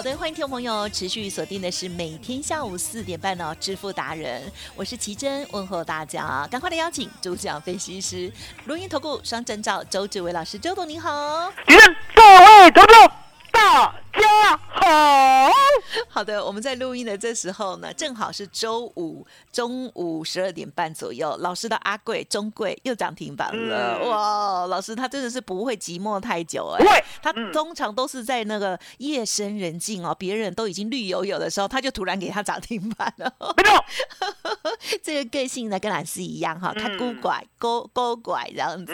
好的，欢迎听众朋友持续锁定的是每天下午四点半哦，致富达人，我是奇珍，问候大家，赶快的邀请主讲分析师，录音投顾双证照周志伟老师，周董您好，奇珍，各位投众大好。好的，我们在录音的这时候呢，正好是周五中午十二点半左右。老师的阿贵中贵又涨停板了，哇！老师他真的是不会寂寞太久哎，他通常都是在那个夜深人静哦，别人都已经绿油油的时候，他就突然给他涨停板了。没错，这个个性呢跟老师一样哈，他孤拐勾勾拐这样子，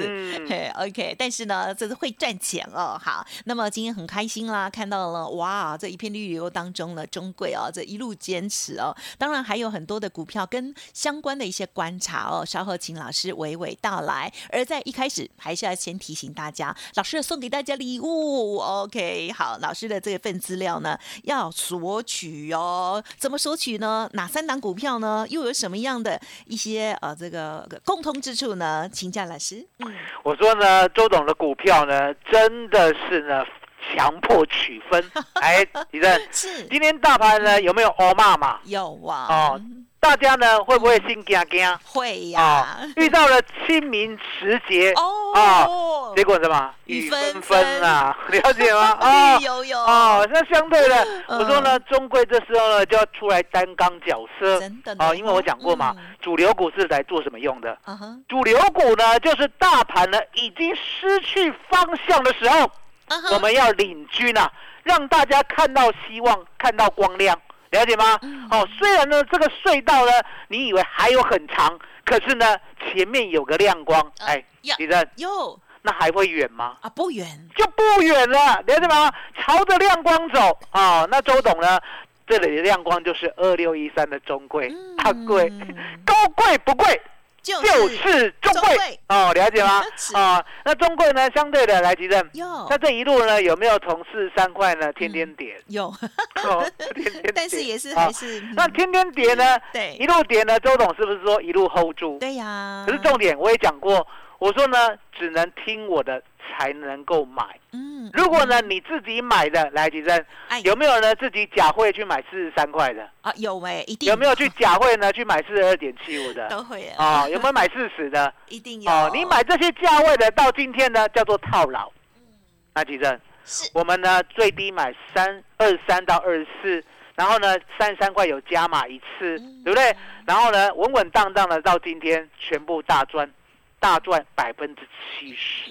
嘿，OK。但是呢，这是会赚钱哦。好，那么今天很开心啦，看到了哇，这一片绿油当中呢。中贵哦，这一路坚持哦，当然还有很多的股票跟相关的一些观察哦，稍后请老师娓娓道来。而在一开始，还是要先提醒大家，老师送给大家礼物，OK？好，老师的这份资料呢，要索取哦。怎么索取呢？哪三档股票呢？又有什么样的一些呃这个共通之处呢？请教老师。我说呢，周董的股票呢，真的是呢。强迫取分，哎，李正是今天大盘呢有没有欧骂嘛？有啊。哦，大家呢会不会心惊惊？会呀。遇到了清明时节哦，结果什么？雨纷纷啊，了解吗？啊，有有。哦，那相对的，我说呢，中贵这时候呢就要出来担纲角色，真的哦，因为我讲过嘛，主流股是来做什么用的？主流股呢就是大盘呢已经失去方向的时候。我们要领军啊，让大家看到希望，看到光亮，了解吗？哦，虽然呢，这个隧道呢，你以为还有很长，可是呢，前面有个亮光，哎，李正，哟，那还会远吗？啊，不远，就不远了，了解吗？朝着亮光走啊！那周董呢，这里的亮光就是二六一三的中贵，它贵，高贵不贵？就是中贵哦，了解吗？啊，那中贵呢？相对的来提振。那这一路呢，有没有从四十三块呢？天天跌。有。哦，天天跌。但是也是还是。那天天跌呢？对。一路跌呢？周董是不是说一路 hold 住？对呀。可是重点我也讲过，我说呢，只能听我的。才能够买。嗯，如果呢你自己买的来提升，有没有呢自己假汇去买四十三块的啊？有哎，一定。有没有去假汇呢去买四十二点七五的？都会啊。有没有买四十的？一定有。哦，你买这些价位的，到今天呢叫做套牢。嗯，那提升是。我们呢最低买三二三到二十四，然后呢三十三块有加码一次，对不对？然后呢稳稳当当的到今天全部大赚。大赚百分之七十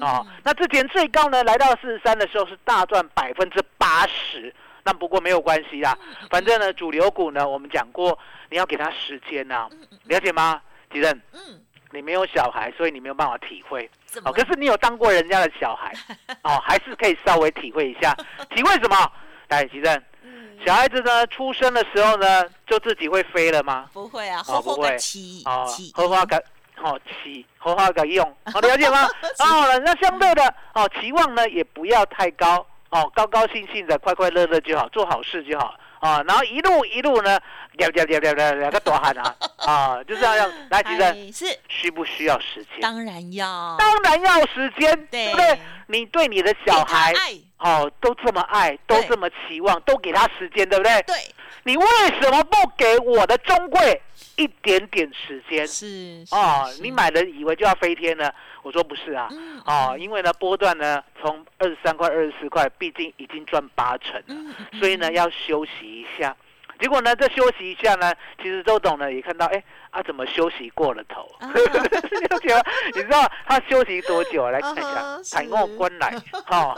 啊！那之前最高呢，来到四十三的时候是大赚百分之八十。那不过没有关系啦，反正呢，主流股呢，我们讲过，你要给他时间呐，了解吗？吉正，嗯，你没有小孩，所以你没有办法体会。哦，可是你有当过人家的小孩，哦，还是可以稍微体会一下。体会什么？来，吉正，小孩子呢出生的时候呢，就自己会飞了吗？不会啊，哦不会起哦起，荷花感哦起荷花感用，好了解吗？哦，那相对的哦，期望呢也不要太高哦，高高兴兴的，快快乐乐就好，做好事就好啊。然后一路一路呢，聊聊聊聊聊聊个大汉啊啊，就这样样来，其实哎是需不需要时间？当然要，当然要时间，对不对？你对你的小孩哦都这么爱，都这么期望，都给他时间，对不对？对你为什么不给我的中贵一点点时间？是哦，是你买了以为就要飞天了？我说不是啊，嗯哦，因为呢波段呢从二十三块、二十四块，毕竟已经赚八成了，所以呢要休息一下。结果呢，这休息一下呢，其实周董呢也看到，哎啊，怎么休息过了头？啊 就觉得你知道他休息多久？来看一下啊，采是购关来，哈，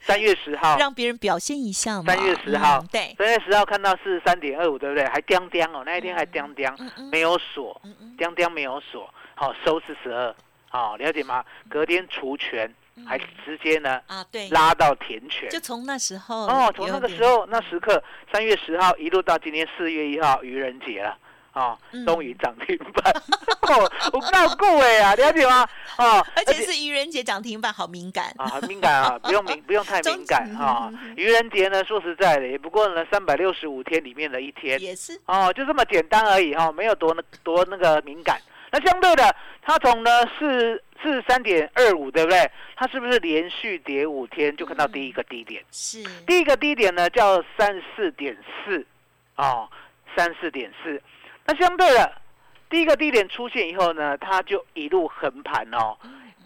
三月十号，让别人表现一下嘛。三月十号嗯对，三月十号看到四十三点二五，对不对？还叮叮哦，那一天还叮叮，没有锁，叮叮没有锁，好收四十二，好了解吗？隔天除权，还直接呢啊对，拉到填权。就从那时候哦，从那个时候那时刻，三月十号一路到今天四月一号愚人节了。哦嗯，终于涨停板，哦，我告顾哎啊，了解吗？哦，而且是愚人节涨停板，好敏感。啊，很敏感啊，不用敏，不用太敏感中啊嗯。愚人节呢，说实在的，也不过呢三百六十五天里面的一天，也是哦，就这么简单而已哈、哦，没有多那多那个敏感。那相对的，它从呢四四十三点二五，对不对？它是不是连续跌五天就看到第一个低点？是，第一个低点呢叫三四点四，哦，三四点四。那相对的，第一个低点出现以后呢，它就一路横盘哦，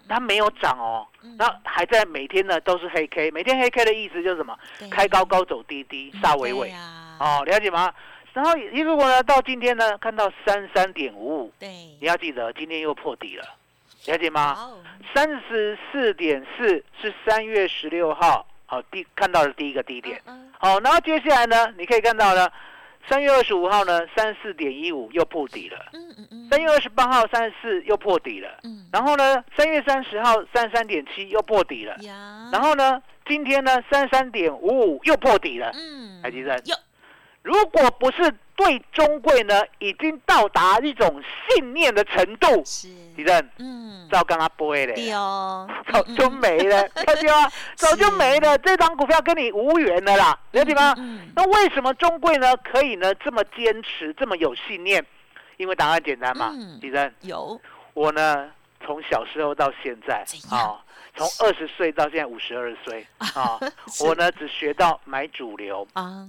它没有涨哦，嗯那还在每天呢都是黑 K，每天黑 K 的意思就是什么？对开高高走低低，嗯杀尾尾哦，了解吗？然后一如果呢到今天呢看到三三点五。五，对，你要记得今天又破底了，了解吗？哦。三十四点四是三月十六号，好、第看到的第一个低点。嗯好、然后接下来呢，你可以看到呢，三月二十五号呢三四点一五又破底了，嗯嗯嗯。三月二十八号三十四又破底了，嗯。然后呢三月三十号三三点七又破底了，呀，然后呢今天呢三三点五五又破底了。嗯，台积电有如果不是对中贵呢，已经到达一种信念的程度，是，地震嗯，照刚刚播的，对哦，早就没了，了解吗？早就没了，这张股票跟你无缘了啦，了解吗？嗯，那为什么中贵呢可以呢这么坚持，这么有信念？因为答案简单嘛嗯，地震，有，我呢从小时候到现在啊，从二十岁到现在五十二岁啊，我呢只学到买主流。啊，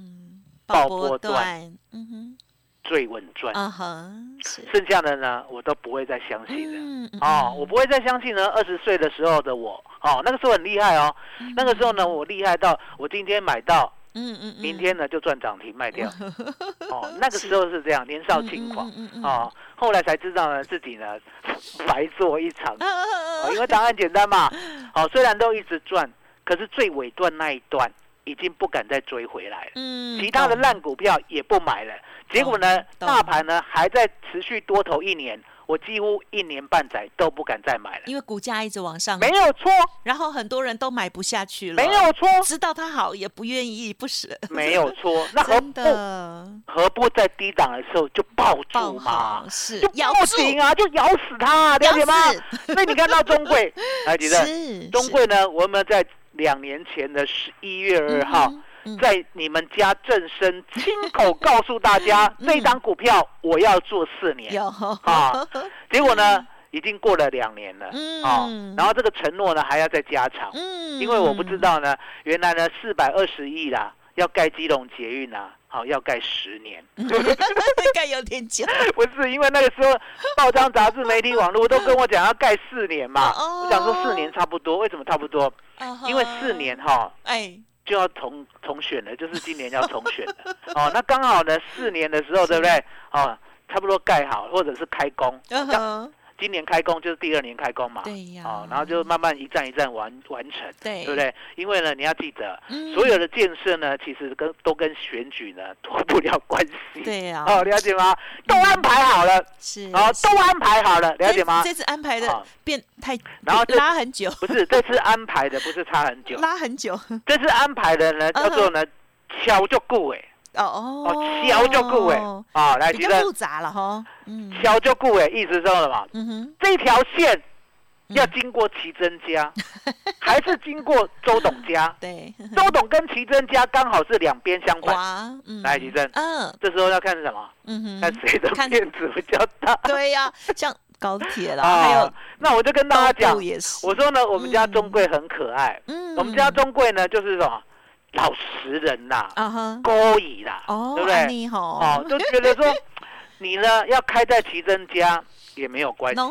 爆波波段嗯哼最稳赚，，啊哈，是，剩下的呢我都不会再相信了。嗯嗯哦，我不会再相信呢。二十岁的时候的我，哦，那个时候很厉害哦。那个时候呢，我厉害到我今天买到，嗯嗯嗯，明天呢就赚涨停卖掉。哦，那个时候是这样，年少轻狂。哦，后来才知道呢，自己呢 白做一场。因为答案简单嘛。哦，虽然都一直赚，可是最尾段那一段已经不敢再追回来了。嗯，其他的懂。烂股票也不买了，结果呢，大盘呢还在持续多头一年，我几乎一年半载都不敢再买了。因为股价一直往上，没有错，然后很多人都买不下去了，没有错，知道它好也不愿意，不舍，没有错。那何不何不在低档的时候就抱住嘛？是就咬住抱紧啊，就咬死它，了解吗？所以你看到中贵，还记得，是中贵呢，我们在两年前的十一月二号，，嗯在你们家正生亲口告诉大家，嗯。这张股票我要做四年。有。啊，结果呢，已经过了两年了，嗯。啊，然后这个承诺呢还要再加长，嗯。因为我不知道呢，原来呢四百二十亿啦，要盖基隆捷运啊，好要盖十年，应该有点久，不是因为那个时候报章、杂志、媒体、网络都跟我讲要盖四年嘛，哦。我想说四年差不多，为什么差不多？因为四年哈哎，就要重重选了，就是今年要重选了，哦，那刚好呢四年的时候，对不对？哦，差不多盖好或者是开工，今年开工就是第二年开工嘛，对呀。哦，然后就慢慢一站一站完完成，对。对不对？因为呢，你要记得，嗯。所有的建设呢，其实跟都跟选举呢脱不了关系。对呀，哦，了解吗？都安排好了，是。哦，都安排好了，了解吗？这？次安排的哦。变太，然后这拉很久，不是这次安排的，不是差很久，拉很久，这次安排的呢嗯叫做呢敲就顾哎，哦哦哦，小就顾哎，啊，来，比其实较复杂了哈，嗯小就顾哎，意思是什么？嗯哼，这条线要经过奇珍家，还是经过周董家？对，周董跟奇珍家刚好是两边相反。哇，嗯，来，奇珍，嗯这时候要看什么？嗯哼，看谁的面子比较大。对呀，像高铁啦，啊还有那我就跟大家讲，我说呢，我们家中贵很可爱。嗯我们家中贵呢，就是什么老实人呐，啊哈，勾引啦，哦，对不对？哦，就觉得说你呢要开在奇珍家也没有关系，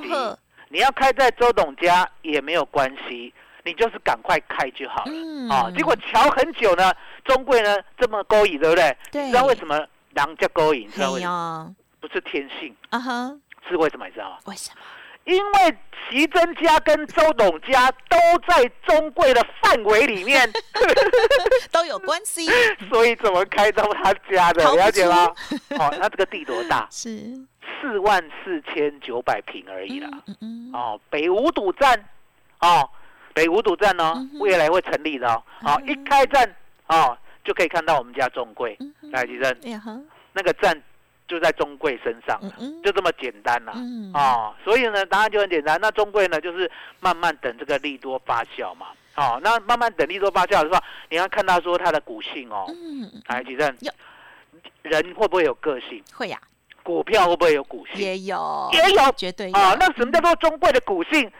你要开在周董家也没有关系，你就是赶快开就好了。嗯哦，结果瞧很久呢，中贵呢这么勾引，对不对？对你知道为什么狼叫勾引？你知道嘿为什么？不是天性，啊哈，是为什么？你知道吗？为什么？因为奇珍家跟周董家都在中贵的范围里面，都有关系，所以怎么开到他家的？了解吗出？哦，他这个地多大？是，四万四千九百平而已啦。嗯嗯嗯，哦，北五堵站，哦，北五堵站哦嗯，未来会成立的哦。哦，嗯一开站哦，就可以看到我们家中贵。来，吉生，哎呀哈，那个站就在中贵身上，嗯嗯，就这么简单啦。嗯，哦，所以呢，答案就很简单。那中贵呢，就是慢慢等这个利多发酵嘛。哦，那慢慢等利多发酵的话，你要看他说他的股性哦。嗯，来，吉正有，人会不会有个性？会呀，股票会不会有股性？也有，也有绝对有啊，那什么叫做中贵的股性？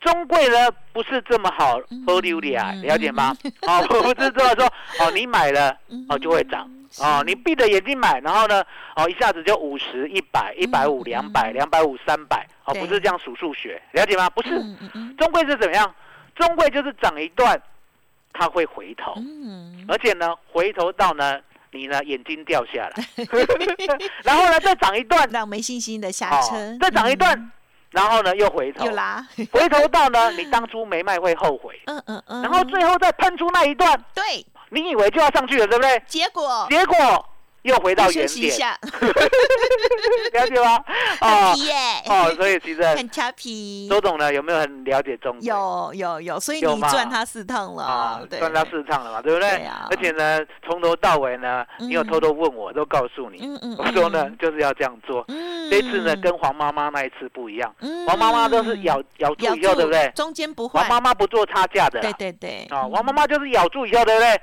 中贵呢不是这么好嗯喝溜的啊，嗯了解吗？哦，不是这么说哦，你买了嗯哦就会涨是哦，你闭着眼睛买，然后呢哦一下子就五十、一百、一百五、嗯两百、两百五、三百，哦不是这样数数学，了解吗？不是，中贵是怎么样？中贵就是涨一段，它会回头，嗯，而且呢回头到呢你呢眼睛掉下来 然后呢再涨一段，让没信心的下哦车，再涨一段嗯，然后呢又回头又，拉，回头到呢，你当初没卖会后悔，嗯嗯嗯，然后最后再喷出那一段，对，你以为就要上去了，对不对？结果结果又回到原点，了解吗？很哦皮耶，哦，所以其实 很调皮，周董呢有没有很了解中国？有有有，所以你赚他四趟了赚他四趟了嘛，对不对？而且呢，从头到尾呢，你有嗯偷偷问我，都告诉你。我说呢嗯，就是要这样做。嗯，这次呢，跟黄妈妈那一次不一样，嗯黄妈妈都是咬咬住以后，对不对？中间不坏黄，妈妈不做差价的啦对，对对，啊，黄妈妈就是咬住以后，对不对？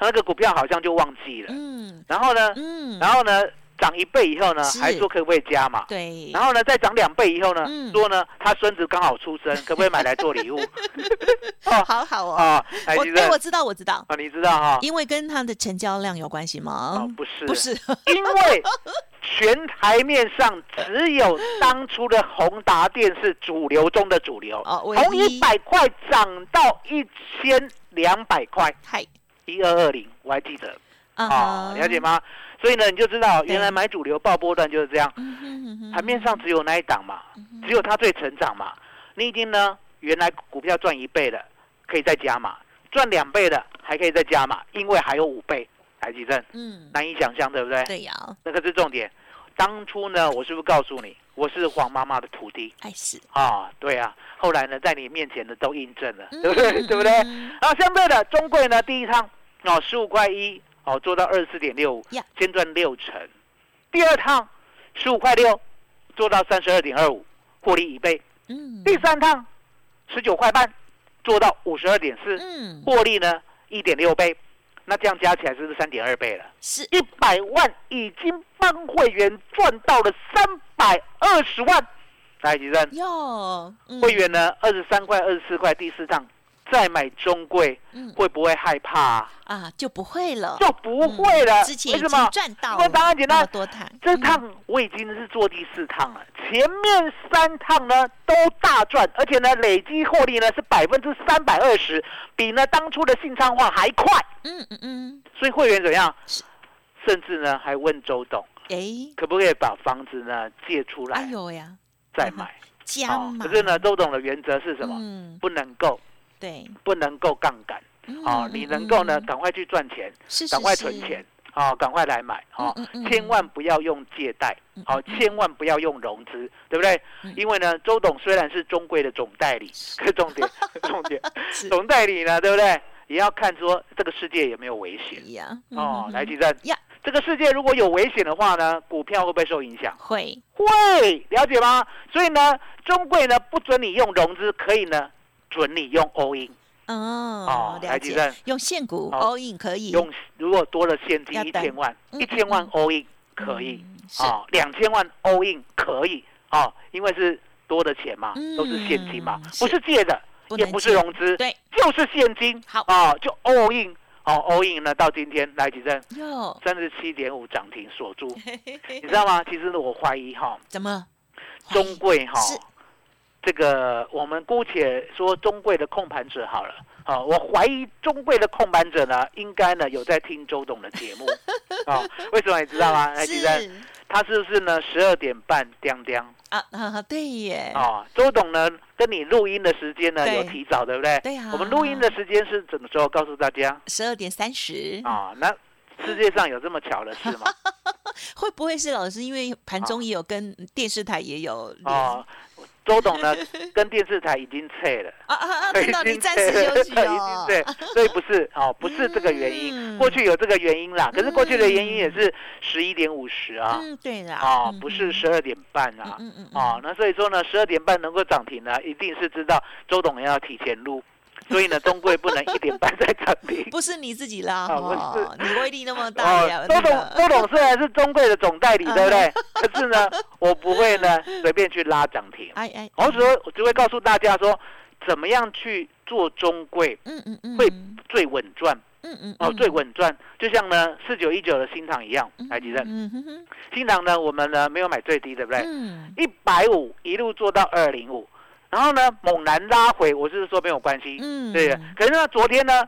那个股票好像就忘记了。嗯。然后呢，嗯，然后呢，涨一倍以后呢，是。还说可不可以加嘛？对，然后呢，再涨两倍以后呢嗯，说呢，他孙子刚好出生，可不可以买来做礼物？哦。好好哦，啊，哎，其实我哎我知道我知道，啊，你知道哈？因为跟他的成交量有关系吗？哦，？不是，不，是，因为全台面上只有当初的宏达电是主流中的主流，哦唯从一一百块涨到一千两百块，嗨，一二二零，我还记得。啊了解？吗？所以呢，你就知道原来买主流爆波段就是这样，盘面上只有那一档嘛，嗯只有它最成长嘛。你已经呢，原来股票赚一倍的，可以再加嘛；赚两倍的还可以再加嘛，因为还有五倍。台积电嗯，难以想象，对不对？对呀，那个是重点。当初呢，我是不是告诉你，我是黄妈妈的徒弟还是啊？对啊，后来呢，在你面前呢都印证了，嗯对不对？嗯对不对？嗯然后相对的，中贵呢，第一趟哦，十五块一哦，做到二十四点六五呀，先赚六成。第二趟十五块六，做到三十二点二五，获利一倍。嗯，第三趟十九块半，做到五十二点四，嗯，获利呢一点六倍。那这样加起来是不是三点二倍了？是一百万已经帮会员赚到了三百二十万。来，吉生，哟，嗯会员呢二十三块、二十四块，第四趟再买中贵，嗯会不会害怕啊？啊就不会了，就不会了。嗯之前已经为什么？赚到因为答案简单多趟，这嗯趟我已经是做第四趟了，前面三趟呢都大赚，而且呢累积获利呢是百分之三百二十，比呢当初的信昌化还快。嗯嗯嗯，所以会员怎么样？甚至呢还问周董，哎，可不可以把房子呢借出哎来呦呀，再买？哦，加码，可是呢，周董的原则是什么？嗯，不能够，对，不能够杠杆。哦嗯，你能够呢，嗯赶快去赚钱，是赶快存钱，哦，赶快来买，哦嗯嗯，嗯千万不要用借贷，好，千万不要用融资，对不对嗯？因为呢，周董虽然是中贵的总代理，可重点，重点，是总代理呢，对不对？也要看说这个世界有没有危险呀，哦。来，吉正呀，这个世界如果有危险的话呢，股票会不会受影响？会会，了解吗？所以呢，中贵呢不准你用融资，可以呢准你用 all in。哦，了解。来吉正，用现股好 all in 可以，用如果多了现金一千万，嗯一千万嗯 all in 可以。哦，两千万 all in 可以。哦，因为是多的钱嘛，都是现金嘛嗯，不是借的，也不是融资，对，就是现金。好。哦，就 all in 哦，all in 呢到今天来几阵哟，三十七点五涨停锁住，你知道吗？其实，我怀疑哈，怎么？中贵哈是，这个我们姑且说中贵的控盘者好了。好，我怀疑中贵的控盘者呢，应该呢有在听周董的节目。哦，为什么你知道吗？来，第三他是不是呢？十二点半，叮叮。啊啊，对耶，哦，周董呢跟你录音的时间呢有提早，对不对？对啊我们录音的时间是什么时候？告诉大家十二点三十，啊、那世界上有这么巧的事吗？会不会是老师？因为盘中也有跟电视台也有连哦，周董呢 跟电视台已经撤了。啊啊啊！已听到你经暂时撤了休息 已经哦，对，所以不是哦，不是这个原因。嗯。过去有这个原因啦，可是过去的原因也是十一点五十啊，嗯，对的，哦，嗯不是十二点半啊，嗯嗯嗯，哦，那所以说呢，十二点半能够涨停呢，一定是知道周董要提前录，所以呢，中贵不能一点半再涨停。不是你自己拉，哦，你威力那么大呀，哦，周董周董虽然是中贵的总代理，对不对？可是呢，我不会呢随便去拉涨停，哎哎，我只会我只会告诉大家说，怎么样去做中贵嗯嗯嗯，会最稳赚。嗯嗯哦，最稳赚。就像呢四九一九的新塘一样，来吉正，嗯哼哼，新塘呢我们呢没有买最低，对不对？嗯。一百五一路做到二零五，然后呢猛然拉回，我就是说没有关系，嗯，对。可是呢昨天呢，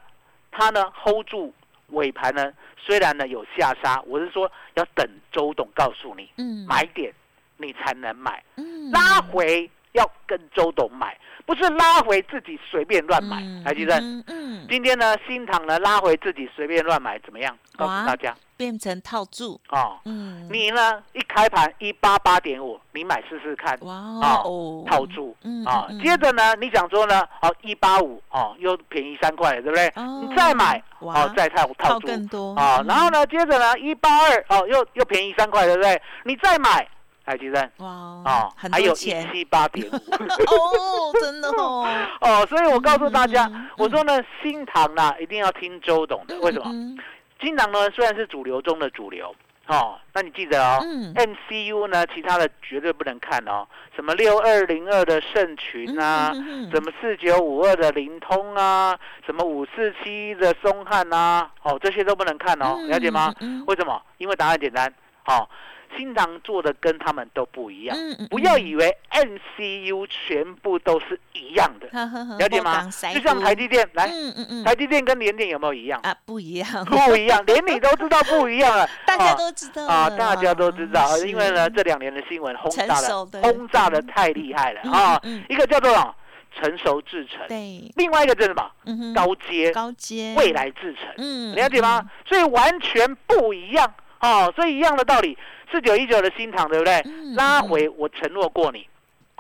它呢 hold 住尾盘呢，虽然呢有下杀，我是说要等周董告诉你嗯，买点，你才能买，嗯。拉回要跟周董买，不是拉回自己随便乱买，嗯台积电。嗯嗯，今天呢，新塘呢拉回自己随便乱买怎么样？告哇诉大家。变成套住，哦，嗯，你呢一开盘一八八点五，你买试试看，哇啊哦，套住。嗯啊嗯。接着呢，你想说呢，哦一八五哦又便宜三块了，对不对？哦。你再买哇。哦再套套套住。更多。啊，嗯。然后呢，接着呢一八二哦又又便宜三块，对不对？你再买，台积电哇哦，很还有一七八点五。哦，真的哦，哦，所以我告诉大家嗯嗯嗯，我说呢，新塘啦，一定要听周董的。为什么？嗯新塘呢虽然是主流中的主流，哦，那你记得哦嗯，MCU 呢，其他的绝对不能看哦，什么六二零二的盛群啊，嗯嗯嗯什么四九五二的灵通啊，什么五四七的松汉啊，哦，这些都不能看哦，了解吗？为什么？因为答案简单，哦，新塘做的跟他们都不一样。不要以为 MCU 全部都是一样的，了了解吗？就像台积电，来，嗯嗯嗯，台积电跟联电有没有一样？啊不一样，不一样，连你都知道不一样了。大家哦都知道啊，了大家都知道，因为呢，这两年的新闻轰炸的。轰炸的太厉害了嗯啊！一个叫做成熟制程，对，另外一个就是什么？嗯高阶。高阶。未，来制程，嗯了解吗？？所以完全不一样哦。所以一样的道理，四九一九的新塘，对不对？嗯拉回我承诺过你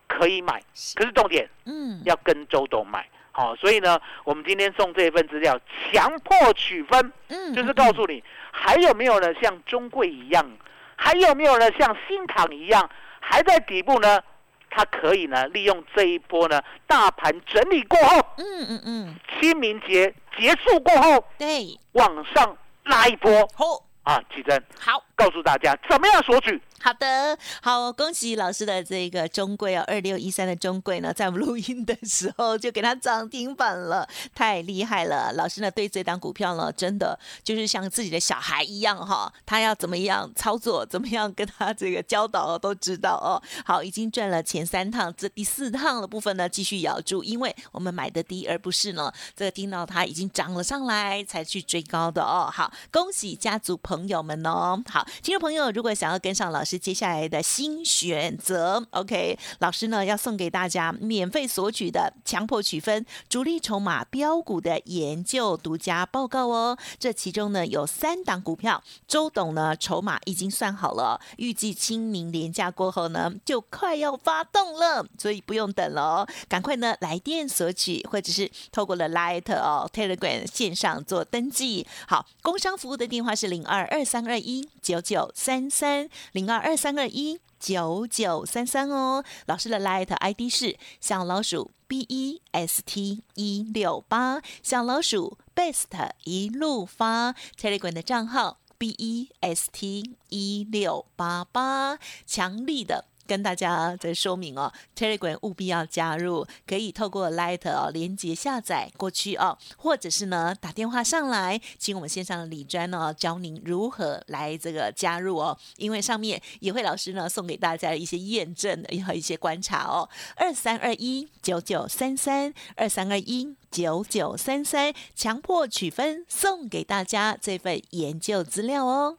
可以买，可是重点嗯，要跟周董买。好、所以呢，我们今天送这一份资料，强迫取分，嗯就是告诉你，还有没有呢像中贵一样，还有没有呢像新塘一样，还在底部呢？它可以呢利用这一波呢大盘整理过后，嗯嗯嗯，清明节结束过后对，往上拉一波好，啊！奇珍好。告诉大家怎么样索取。好的，好，恭喜老师的这个中贵哦，二六一三的中贵呢，在我们录音的时候就给它涨停板了，太厉害了！老师呢对这档股票呢，真的就是像自己的小孩一样哈，他要怎么样操作，怎么样跟他这个教导哦，都知道哦。好，已经赚了前三趟，这第四趟的部分呢，继续咬住，因为我们买的低，而不是呢这个听到它已经涨了上来才去追高的哦。好，恭喜家族朋友们哦。好，听众朋友，如果想要跟上老师接下来的新选择，OK，老师呢要送给大家免费索取的强迫取分主力筹码标股的研究独家报告哦。这其中呢有三档股票，周董呢筹码已经算好了，预计清明连假过后呢就快要发动了，所以不用等了哦，赶快呢来电索取，或者是透过了 Light 哦 Telegram 线上做登记。好，工商服务的电话是零二二三二一九九三三零二二三二一九九三三哦。老师的 Light ID 是小老鼠 B E S T 一六八，小老鼠 Best 一路发 Telegram 的账号 B E S T 一六八八，强力的。跟大家在说明哦，Telegram 务必要加入，可以透过 Light 哦连接下载过去哦，或者是呢打电话上来，请我们线上的李专呢教您如何来这个加入哦，因为上面也会老师呢送给大家一些验证的，还有一些观察哦，二三二一九九三三二三二一九九三三，强迫取分送给大家这份研究资料哦。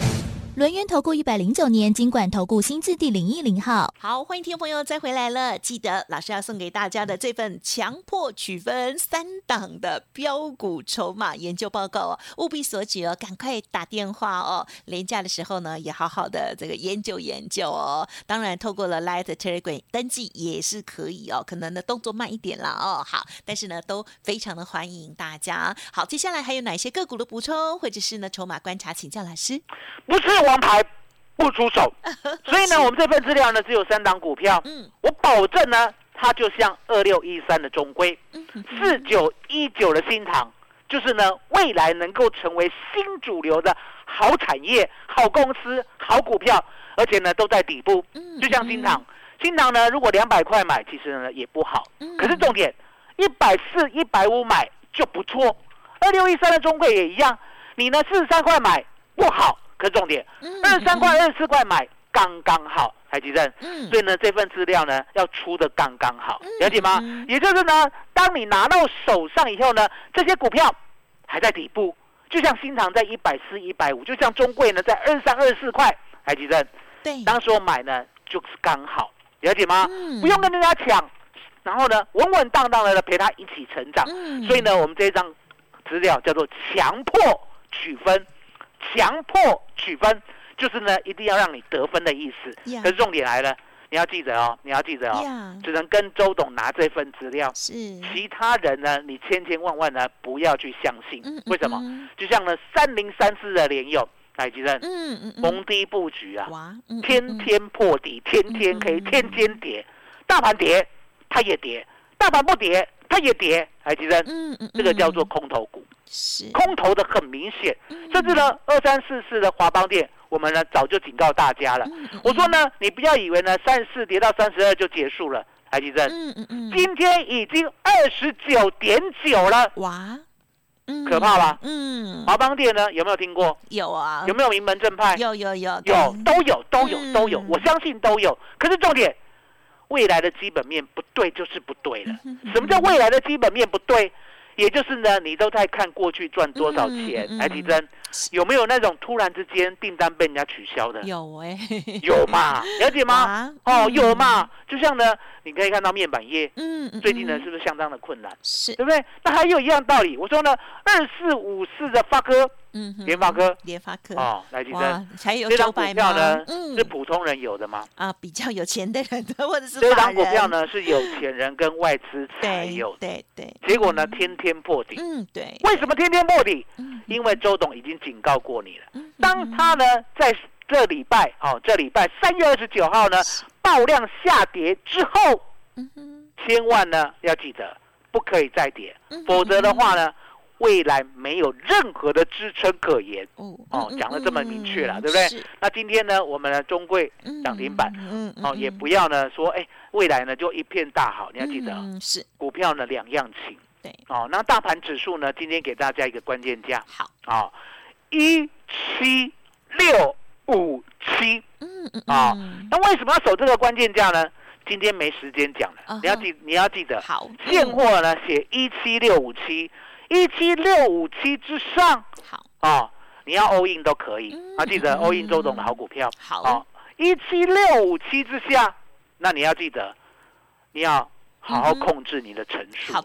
轮源投顾一百零九年金管投顾新字第零一零号，好，欢迎听众朋友再回来了。记得老师要送给大家的这份强迫取分三档的标股筹码研究报告哦，务必索取哦，赶快打电话哦。廉价的时候呢，也好好的这个研究研究哦。当然，透过了 Light Telegram 登记也是可以哦，可能呢动作慢一点啦哦。好，但是呢都非常的欢迎大家。好，接下来还有哪些个股的补充，或者是呢筹码观察，请教老师。不是。王牌不出手，所以呢，我们这份资料呢只有三档股票。嗯，我保证呢，它就像二六一三的中规，四九一九的新塘，就是呢未来能够成为新主流的好产业、好公司、好股票，而且呢都在底部。就像新塘，新塘呢如果两百块买，其实呢也不好。可是重点，一百四、一百五买就不错。二六一三的中规也一样，你呢四十三块买不好。可重点，二十三块、二十四块买刚刚好，海基证。所以呢，这份资料呢要出的刚刚好，了解吗？也就是呢，当你拿到手上以后呢，这些股票还在底部，就像新塘在一百四、一百五，就像中贵呢在二十三、二十四块，海基证。对，当时我买呢就是刚好，了解吗？不用跟人家抢，然后呢稳稳当当的陪他一起成长。所以呢，我们这张资料叫做强迫取分。强迫取分，就是呢，一定要让你得分的意思。可是重点来了，你要记得哦，你要记得哦，只能跟周董拿这份资料。是，其他人呢，你千千万万呢不要去相信。为什么？就像呢，三零三四的联友，来吉正，嗯嗯嗯，逢低布局啊，天天破底，天天可以天天跌，大盘跌它也跌，大盘不跌它也跌，来吉正，嗯嗯，这个叫做空头股。空头的很明显，甚至呢，二三四四的华邦店，我们呢早就警告大家了。我说呢，你不要以为呢三十四跌到三十二就结束了，台积电，嗯嗯嗯，今天已经二十九点九了，哇，可怕吧？嗯，华邦店呢有没有听过？有啊，有没有名门正派？有有有有都有都有都有，我相信都有。可是重点，未来的基本面不对就是不对了。什么叫未来的基本面不对？也就是呢，你都在看过去赚多少钱来提升，有没有那种突然之间订单被人家取消的？有哎，有嘛？了解吗？哦，有嘛？就像呢，你可以看到面板业，嗯，最近呢是不是相当的困难？是，对不对？那还有一样道理，我说呢，二四五四的发科。嗯，联发科，联发科哦，来提升，才有这张股票呢，是普通人有的吗？啊，比较有钱的人的，或者是这张股票呢，是有钱人跟外资才有，对对。结果呢，天天破底。嗯，对。为什么天天破底？因为周董已经警告过你了。当他呢在这礼拜，哦，这礼拜三月二十九号呢爆量下跌之后，千万呢要记得不可以再跌，否则的话呢。未来没有任何的支撑可言。哦哦讲的这么明确了对不对？那今天呢，我们呢中贵涨停板，嗯哦，也不要呢说，哎，未来呢就一片大好。你要记得，嗯是。股票呢两样情。对，哦，那大盘指数呢，今天给大家一个关键价，好，哦，一七六五七。嗯嗯啊嗯那为什么要守这个关键价呢？今天没时间讲了你要记，你要记得，好，现货呢写一七六五七，一七六五七之上。好，啊，你要 all in 都可以。嗯。啊，记得嗯 all in 周董的好股票。好。啊，一七六五七之下，那你要记得，你要好好控制你的层数啊。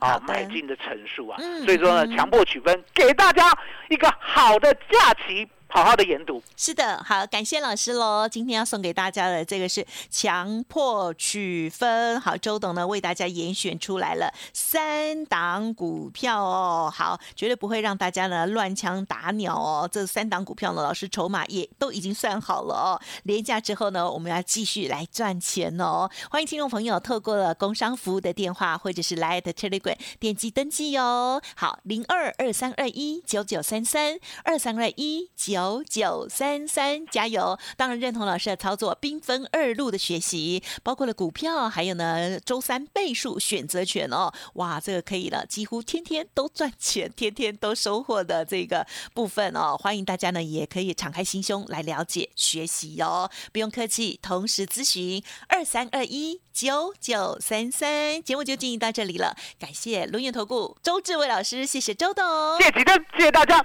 好买进的层数啊，嗯所以说呢，嗯。强迫取分，给大家一个好的假期，好好的研读。是的，好，感谢老师喽。今天要送给大家的这个是强迫取分，好，周董呢为大家严选出来了三档股票哦，好，绝对不会让大家呢乱枪打鸟哦。这三档股票呢，老师筹码也都已经算好了哦。连假之后呢，我们要继续来赚钱哦。欢迎听众朋友透过了工商服务的电话或者是 Light Telegram 点击登记哦。好，零二二三二一九九三三二三二一九九九三三，加油！当然认同老师的操作，缤纷二路的学习，包括了股票，还有呢周三倍数选择权哦。哇，这个可以了，几乎天天都赚钱，天天都收获的这个部分哦。欢迎大家呢也可以敞开心胸来了解学习哦，不用客气，同时咨询二三二一九九三三。节目就进行到这里了，感谢龙眼投顾周志伟老师，谢谢周董，谢谢，谢谢大家，